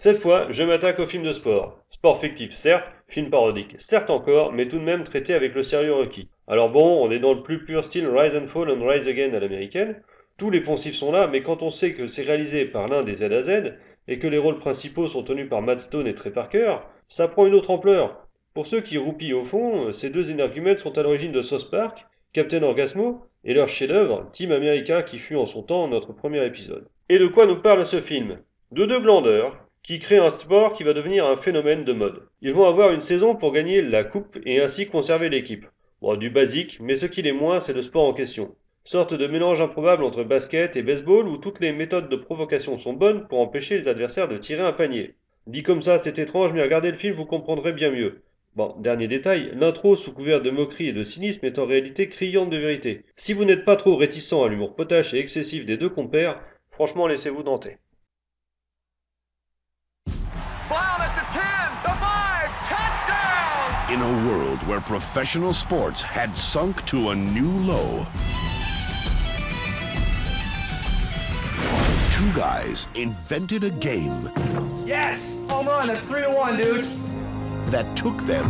Cette fois, je m'attaque au film de sport. Sport fictif, certes, film parodique, certes encore, mais tout de même traité avec le sérieux requis. Alors bon, on est dans le plus pur style Rise and Fall and Rise Again à l'américaine. Tous les poncifs sont là, mais quand on sait que c'est réalisé par l'un des Z à Z, et que les rôles principaux sont tenus par Matt Stone et Trey Parker, ça prend une autre ampleur. Pour ceux qui roupillent au fond, ces deux énergumènes sont à l'origine de South Park, Captain Orgasmo, et leur chef-d'œuvre, Team America, qui fut en son temps notre premier épisode. Et de quoi nous parle ce film? De deux glandeurs, qui créent un sport qui va devenir un phénomène de mode. Ils vont avoir une saison pour gagner la coupe et ainsi conserver l'équipe. Bon, du basique, mais ce qui l'est moins, c'est le sport en question. Sorte de mélange improbable entre basket et baseball où toutes les méthodes de provocation sont bonnes pour empêcher les adversaires de tirer un panier. Dit comme ça, c'est étrange, mais regardez le film, vous comprendrez bien mieux. Bon, dernier détail, l'intro sous couvert de moquerie et de cynisme est en réalité criante de vérité. Si vous n'êtes pas trop réticent à l'humour potache et excessif des deux compères, franchement laissez-vous danter. Brown at the 10, the 5, touchdown! In a world where professional sports had sunk to a new low, two guys invented a game Yes! Home run, that's 3 to 1, dude. that took them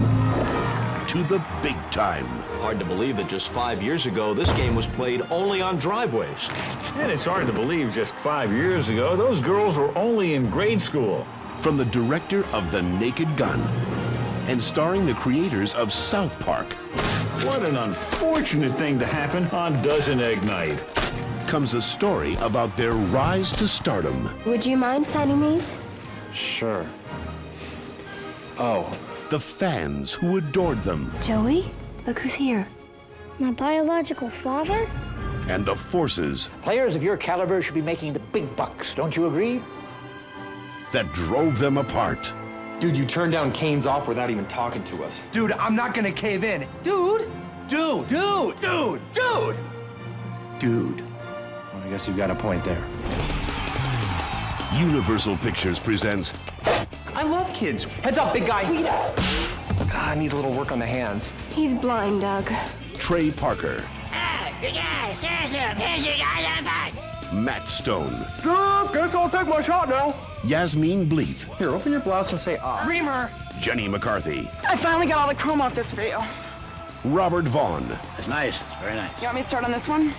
to the big time. Hard to believe that just five years ago, this game was played only on driveways. And it's hard to believe just five years ago, those girls were only in grade school. From the director of The Naked Gun and starring the creators of South Park What an unfortunate thing to happen on Dozen Egg Night. comes a story about their rise to stardom. Would you mind signing these? Sure. Oh, The fans who adored them Joey? Look who's here. My biological father? and the forces Players of your caliber should be making the big bucks, don't you agree? That drove them apart. dude, you turned down Cain's offer without even talking to us. Dude, I'm not gonna cave in. Dude! Dude! Dude! Dude! Dude! Dude. Well, I guess you've got a point there. Universal Pictures presents I love kids. Heads up, big guy. Ah, needs a little work on the hands. He's blind, Doug. Trey Parker, Matt Stone, Dude, guess I'll take my shot now. Yasmine Bleeth, Here, open your blouse and say ah. Remer! Jenny McCarthy, I finally got all the chrome off this for you. Robert Vaughn, It's nice. It's very nice. You want me to start on this one?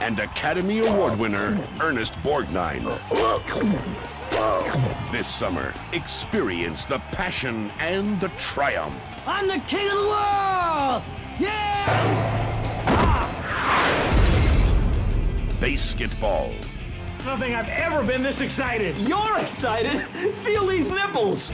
and Academy Award winner Ernest Borgnine. This summer, experience the passion and the triumph. I'm the king of the world! Yeah! Baseketball, I don't think I've ever been this excited. You're excited. Feel these nipples.